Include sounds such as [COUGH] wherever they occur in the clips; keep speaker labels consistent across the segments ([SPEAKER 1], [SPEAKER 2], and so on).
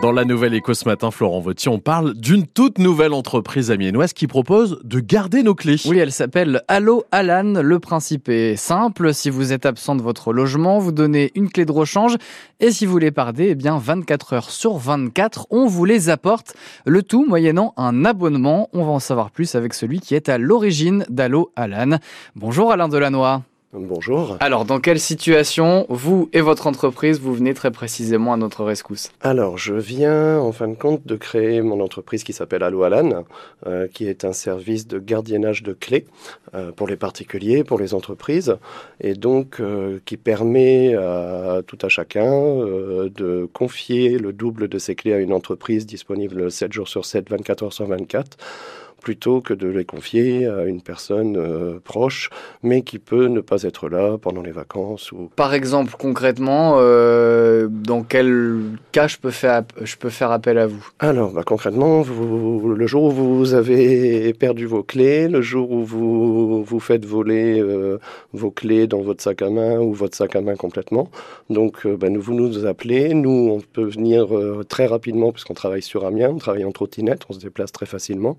[SPEAKER 1] Dans la nouvelle éco ce matin, Florent Vautier, on parle d'une toute nouvelle entreprise amiénoise qui propose de garder nos clés.
[SPEAKER 2] Oui, elle s'appelle Allo Alan. Le principe est simple. Si vous êtes absent de votre logement, vous donnez une clé de rechange. Et si vous les pardez, eh bien, 24 heures sur 24, on vous les apporte. Le tout moyennant un abonnement. On va en savoir plus avec celui qui est à l'origine d'Allo Alan. Bonjour Alain Delannoy.
[SPEAKER 3] Bonjour.
[SPEAKER 2] Alors, dans quelle situation, vous et votre entreprise, vous venez très précisément à notre rescousse?
[SPEAKER 3] Alors, je viens en fin de compte de créer mon entreprise qui s'appelle Allo Alan, euh, qui est un service de gardiennage de clés euh, pour les particuliers, pour les entreprises, et donc euh, qui permet à tout à chacun euh, de confier le double de ses clés à une entreprise disponible 7 jours sur 7, 24 heures sur 24 plutôt que de les confier à une personne euh, proche, mais qui peut ne pas être là pendant les vacances. Ou...
[SPEAKER 2] Par exemple, concrètement, euh, dans quel cas je peux faire, je peux faire appel à vous?
[SPEAKER 3] Alors, bah, concrètement, vous, le jour où vous avez perdu vos clés, le jour où vous vous faites voler euh, vos clés dans votre sac à main ou votre sac à main complètement, donc bah, vous nous appelez, nous on peut venir très rapidement puisqu'on travaille sur Amiens, on travaille en trottinette, on se déplace très facilement.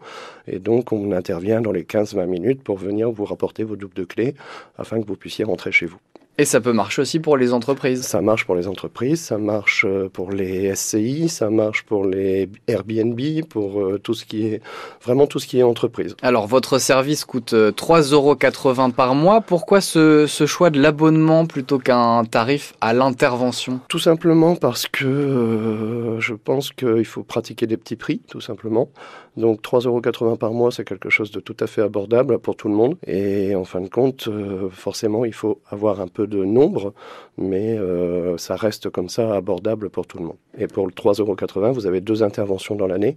[SPEAKER 3] Et donc, on intervient dans les 15-20 minutes pour venir vous rapporter vos doubles de clés afin que vous puissiez rentrer chez vous.
[SPEAKER 2] Et ça peut marcher aussi pour les entreprises.
[SPEAKER 3] Ça marche pour les entreprises, ça marche euh, pour les SCI, ça marche pour les Airbnb, pour euh, tout ce qui est vraiment tout ce qui est entreprise.
[SPEAKER 2] Alors votre service coûte 3,80 euros par mois. Pourquoi ce, ce choix de l'abonnement plutôt qu'un tarif à l'intervention?
[SPEAKER 3] Tout simplement parce que euh, je pense qu'il faut pratiquer des petits prix, tout simplement. Donc 3,80 euros par mois, c'est quelque chose de tout à fait abordable pour tout le monde. Et en fin de compte, euh, forcément, il faut avoir un peu de nombre, mais euh, ça reste comme ça abordable pour tout le monde. Et pour le 3,80 euros, vous avez deux interventions dans l'année.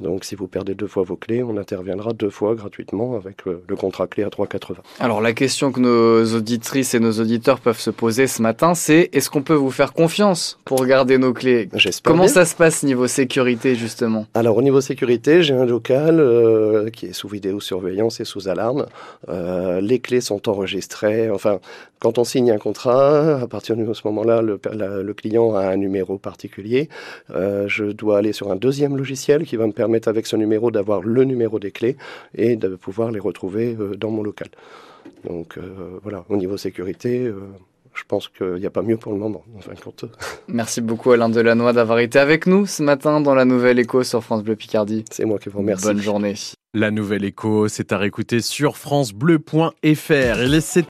[SPEAKER 3] Donc si vous perdez deux fois vos clés, on interviendra deux fois gratuitement avec le, le contrat clé à 3,80.
[SPEAKER 2] Alors la question que nos auditrices et nos auditeurs peuvent se poser ce matin, c'est est-ce qu'on peut vous faire confiance pour garder nos clés?
[SPEAKER 3] J'espère.
[SPEAKER 2] Comment
[SPEAKER 3] bien.
[SPEAKER 2] ça se passe niveau sécurité justement?
[SPEAKER 3] Alors au niveau sécurité, j'ai un local euh, qui est sous vidéosurveillance et sous alarme. Euh, les clés sont enregistrées. Enfin, quand on signe un contrat, à partir de ce moment-là, le, la- le client a un numéro particulier. Euh, je dois aller sur un deuxième logiciel qui va me permettre avec ce numéro d'avoir le numéro des clés et de pouvoir les retrouver euh, dans mon local. Donc euh, voilà, au niveau sécurité. euh, je pense qu'il n'y a pas mieux pour le moment, en fin de compte. [LAUGHS]
[SPEAKER 2] Merci beaucoup Alain Delannoy d'avoir été avec nous ce matin dans la Nouvelle Écho sur France Bleu Picardie.
[SPEAKER 3] C'est moi qui vous remercie.
[SPEAKER 2] Bonne journée.
[SPEAKER 1] La nouvelle écho, c'est à réécouter sur francebleu.fr. Et laissez